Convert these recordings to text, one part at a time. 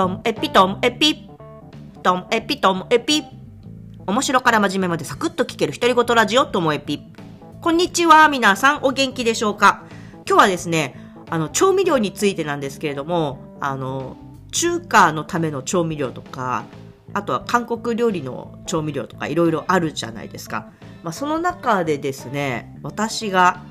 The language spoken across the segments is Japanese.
トンエピトンエピトンエピトンエピ。面白から真面目までサクッと聞ける独り言ラジオともエピ。こんにちは皆さんお元気でしょうか？今日はですねあの調味料についてなんですけれどもあの中華のための調味料とかあとは韓国料理の調味料とかいろいろあるじゃないですか、まあ、その中でですね私が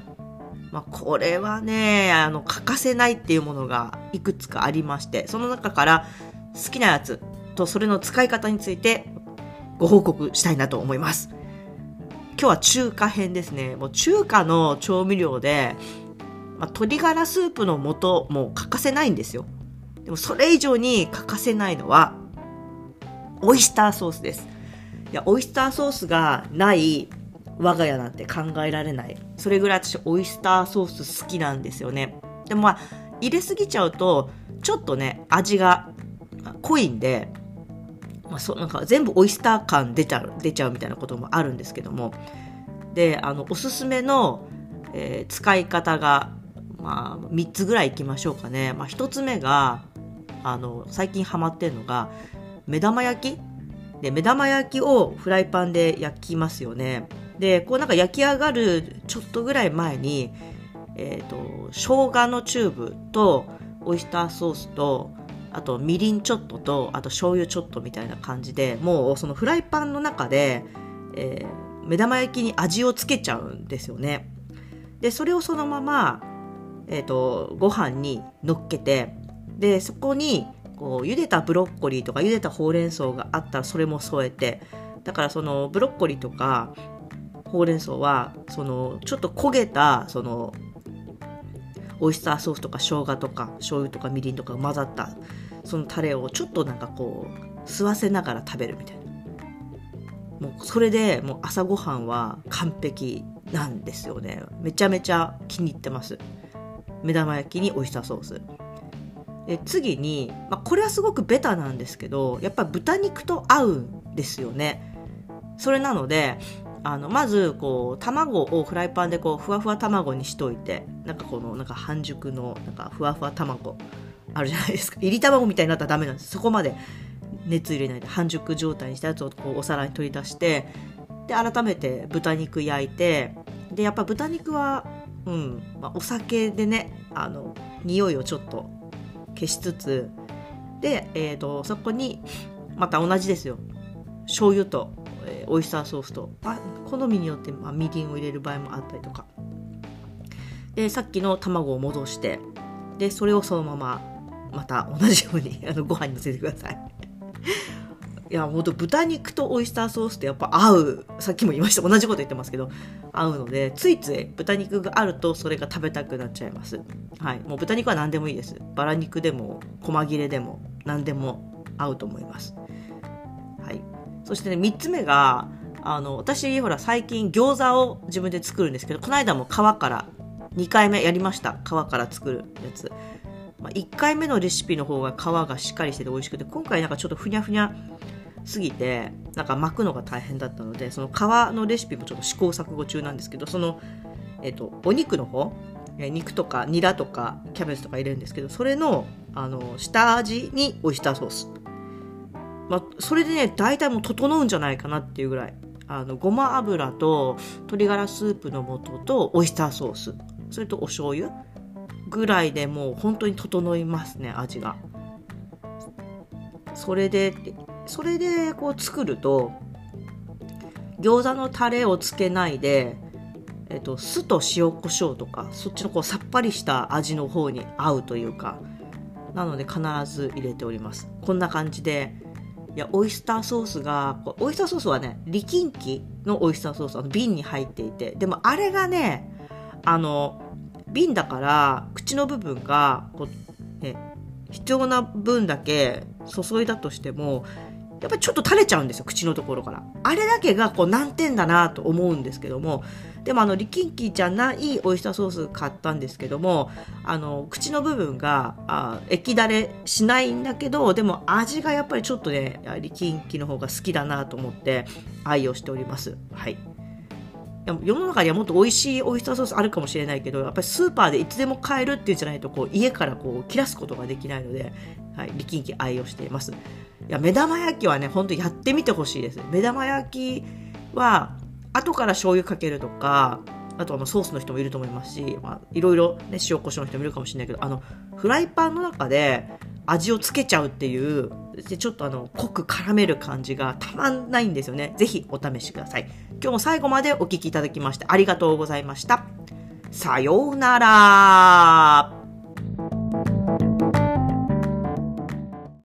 まあ、これはね、あの、欠かせないっていうものがいくつかありまして、その中から好きなやつとそれの使い方についてご報告したいなと思います。今日は中華編ですね。もう中華の調味料で、まあ、鶏ガラスープの素も欠かせないんですよ。でもそれ以上に欠かせないのは、オイスターソースです。いや、オイスターソースがない我が家なんて考えられない。それぐらい私オイスターソース好きなんですよね。でもまあ、入れすぎちゃうと、ちょっとね、味が濃いんで、まあ、そなんか全部オイスター感出ちゃう、出ちゃうみたいなこともあるんですけども。で、あの、おすすめの、えー、使い方が、まあ、3つぐらいいきましょうかね。まあ、1つ目が、あの、最近ハマってるのが、目玉焼きで、目玉焼きをフライパンで焼きますよね。でこうなんか焼き上がるちょっとぐらい前に、えーと、生姜のチューブとオイスターソースとあとみりんちょっととあと醤油ちょっとみたいな感じでもうそのフライパンの中で、えー、目玉焼きに味をつけちゃうんですよね。でそれをそのまま、えーと、ご飯にのっけてでそこにこう茹でたブロッコリーとか茹でたほうれん草があったらそれも添えてだからそのブロッコリーとかほうれん草はそのちょっと焦げたそのオイスターソースとか生姜とか醤油とかみりんとか混ざったそのタレをちょっとなんかこう吸わせながら食べるみたいな。もうそれでもう朝ごはんは完璧なんですよね。めちゃめちゃ気に入ってます。目玉焼きにオイスターソース。で次に、まあ、これはすごくベタなんですけどやっぱ豚肉と合うんですよね。それなのであのまずこう卵をフライパンでこうふわふわ卵にしといてなんかこのなんか半熟のなんかふわふわ卵あるじゃないですか。入り卵みたいになったらダメなんです。そこまで熱入れないで半熟状態にしたやつをこうお皿に取り出してで改めて豚肉焼いてでやっぱ豚肉は、うんまあ、お酒でねあの匂いをちょっと消しつつで、えーとそこにまた同じですよ。醤油とえー、オイスターソースと。好みによって、まあ、みりんを入れる場合もあったりとか。でさっきの卵を戻してでそれをそのまままた同じように あのご飯にのせてください。いやほんと豚肉とオイスターソースってやっぱ合う。さっきも言いました。同じこと言ってますけど合うのでついつい豚肉があるとそれが食べたくなっちゃいます。はい。もう豚肉は何でもいいです。バラ肉でも細切れでも何でも合うと思います。そしてね、3つ目が、あの、私、ほら、最近餃子を自分で作るんですけど、この間も皮から2回目やりました。皮から作るやつ。まあ、1回目のレシピの方が皮がしっかりしてて美味しくて、今回なんかちょっとふにゃふにゃすぎて、なんか巻くのが大変だったので、その皮のレシピもちょっと試行錯誤中なんですけど、その、えっ、と、お肉の方、肉とかニラとかキャベツとか入れるんですけど、それの、あの、下味にオイスターソース。まあ、それでね大体もう整うんじゃないかなっていうぐらい。あのごま油と鶏ガラスープの素とオイスターソース。それとお醤油ぐらいでもう本当に整いますね味が。それでそれでこう作ると餃子のタレをつけないで、えっと、酢と塩コショウとかそっちのこうさっぱりした味の方に合うというかなので必ず入れております。こんな感じでいやオイスターソースがオイスターソースはね力んきのオイスターソースあの瓶に入っていて。でもあれがねあの瓶だから口の部分がこう、ね、必要な分だけ注いだとしてもやっぱりちょっと垂れちゃうんですよ口のところから。あれだけがこう難点だなと思うんですけども。でもあの力んきじゃないオイスターソース買ったんですけどもあの口の部分があ液だれしないんだけどでも味がやっぱりちょっとね力んきの方が好きだなと思って愛用しております。はい。世の中にはもっと美味しいオイスターソースあるかもしれないけどやっぱりスーパーでいつでも買えるっていうんじゃないとこう家からこう切らすことができないのではい、力んき愛用しています。いや、目玉焼きはね、ほんとやってみてほしいです。目玉焼きは、後から醤油かけるとか、あとはソースの人もいると思いますし、まあ、いろいろね、塩コショウの人もいるかもしれないけど、あの、フライパンの中で味をつけちゃうっていう、でちょっとあの、濃く絡める感じがたまんないんですよね。ぜひお試しください。今日も最後までお聴きいただきましてありがとうございました。さようなら